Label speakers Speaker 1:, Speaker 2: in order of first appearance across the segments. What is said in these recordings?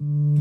Speaker 1: Mm.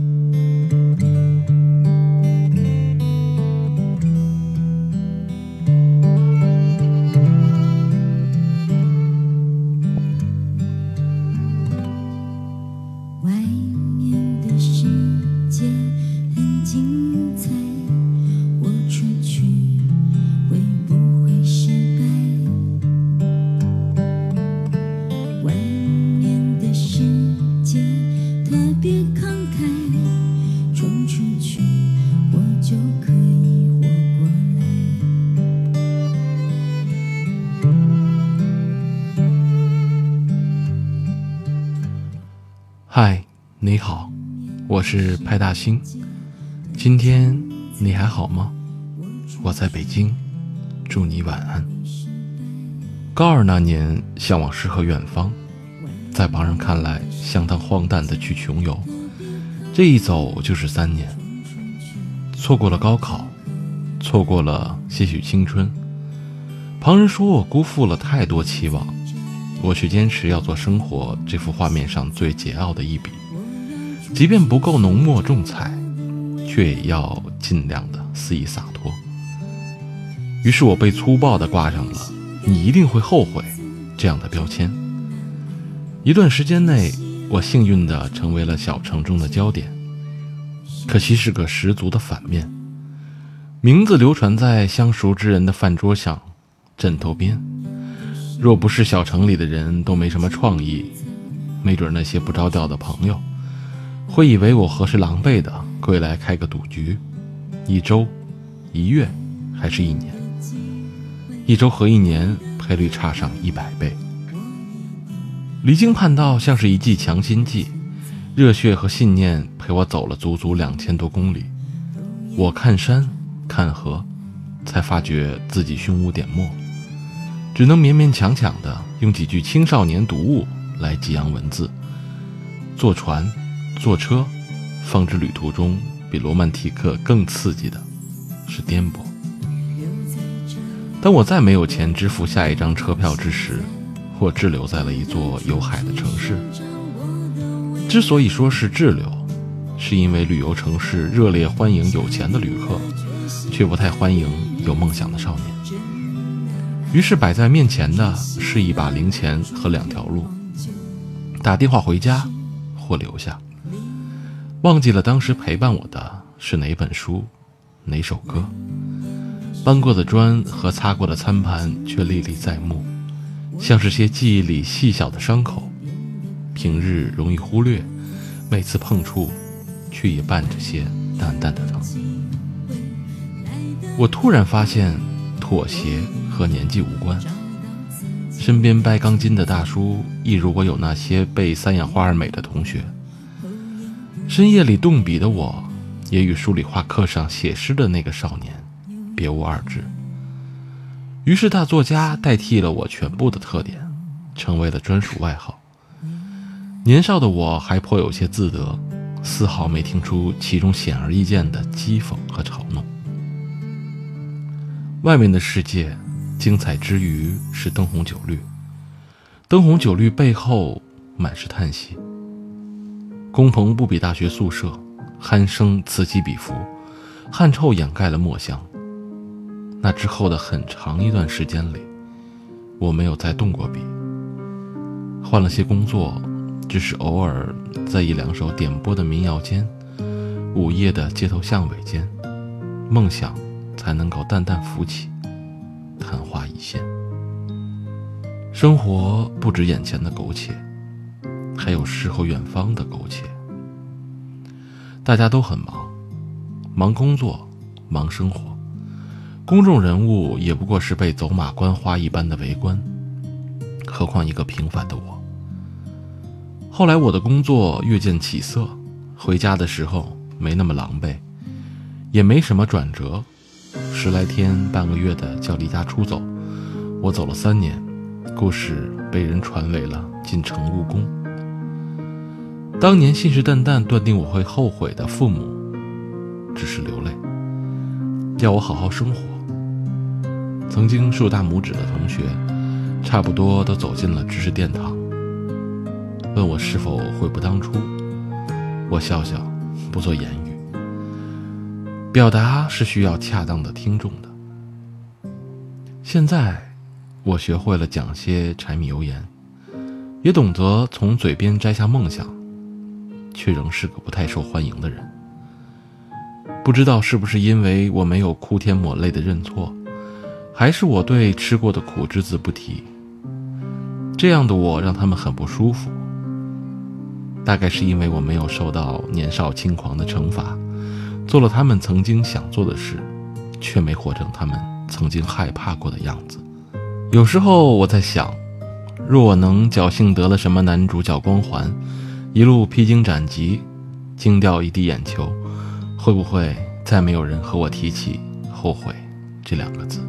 Speaker 1: 嗨，你好，我是派大星。今天你还好吗？我在北京，祝你晚安。高二那年，向往诗和远方，在旁人看来相当荒诞的去穷游，这一走就是三年。错过了高考，错过了些许青春，旁人说我辜负了太多期望。我却坚持要做生活这幅画面上最桀骜的一笔，即便不够浓墨重彩，却也要尽量的肆意洒脱。于是我被粗暴的挂上了“你一定会后悔”这样的标签。一段时间内，我幸运的成为了小城中的焦点，可惜是个十足的反面。名字流传在相熟之人的饭桌上、枕头边。若不是小城里的人都没什么创意，没准那些不着调的朋友会以为我何时狼狈的归来开个赌局，一周、一月还是一年？一周和一年赔率差上一百倍。离经叛道像是一剂强心剂，热血和信念陪我走了足足两千多公里。我看山看河，才发觉自己胸无点墨。只能勉勉强强的用几句青少年读物来激扬文字。坐船，坐车，放置旅途中比罗曼蒂克更刺激的是颠簸。当我再没有钱支付下一张车票之时，我滞留在了一座有海的城市。之所以说是滞留，是因为旅游城市热烈欢迎有钱的旅客，却不太欢迎有梦想的少年。于是摆在面前的是一把零钱和两条路：打电话回家，或留下。忘记了当时陪伴我的是哪本书，哪首歌。搬过的砖和擦过的餐盘却历历在目，像是些记忆里细小的伤口，平日容易忽略，每次碰触，却也伴着些淡淡的疼。我突然发现，妥协。和年纪无关，身边掰钢筋的大叔，亦如我有那些背三养花儿美的同学。深夜里动笔的我，也与数理化课上写诗的那个少年，别无二致。于是大作家代替了我全部的特点，成为了专属外号。年少的我还颇有些自得，丝毫没听出其中显而易见的讥讽和嘲弄。外面的世界。精彩之余是灯红酒绿，灯红酒绿背后满是叹息。工棚不比大学宿舍，鼾声此起彼伏，汗臭掩盖了墨香。那之后的很长一段时间里，我没有再动过笔。换了些工作，只是偶尔在一两首点播的民谣间，午夜的街头巷尾间，梦想才能够淡淡浮起。昙花一现，生活不止眼前的苟且，还有诗和远方的苟且。大家都很忙，忙工作，忙生活。公众人物也不过是被走马观花一般的围观，何况一个平凡的我。后来我的工作越见起色，回家的时候没那么狼狈，也没什么转折。十来天、半个月的叫离家出走，我走了三年，故事被人传为了进城务工。当年信誓旦旦断定我会后悔的父母，只是流泪，要我好好生活。曾经竖大拇指的同学，差不多都走进了知识殿堂，问我是否悔不当初。我笑笑，不做言语。表达是需要恰当的听众的。现在，我学会了讲些柴米油盐，也懂得从嘴边摘下梦想，却仍是个不太受欢迎的人。不知道是不是因为我没有哭天抹泪的认错，还是我对吃过的苦只字不提。这样的我让他们很不舒服。大概是因为我没有受到年少轻狂的惩罚，做了他们曾经想做的事，却没活成他们曾经害怕过的样子。有时候我在想，若我能侥幸得了什么男主角光环，一路披荆斩棘，惊掉一地眼球，会不会再没有人和我提起后悔这两个字？